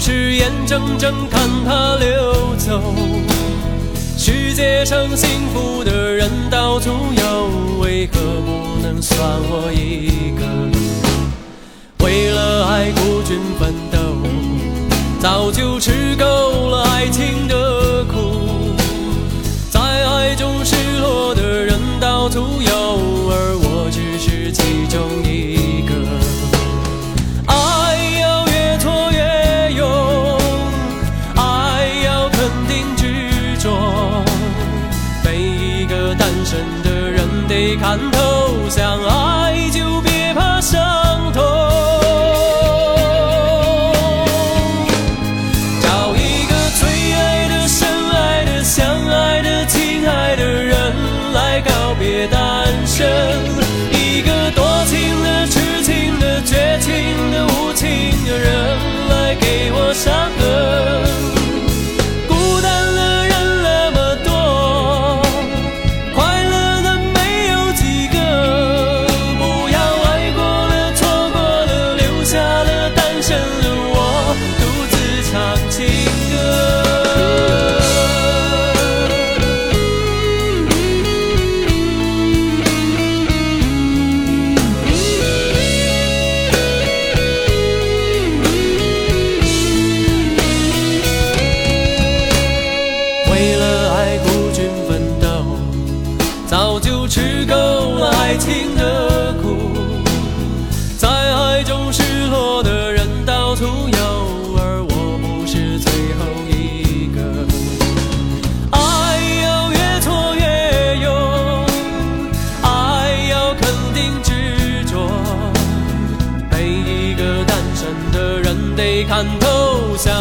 是眼睁睁看它流走。世界上幸福的人到处有，为何不能算我一个？为了爱孤军奋斗，早就吃看透，相爱。爱情的苦。在爱中失落的人到处有，而我不是最后一个。爱要越挫越勇，爱要肯定执着。每一个单身的人得看透，相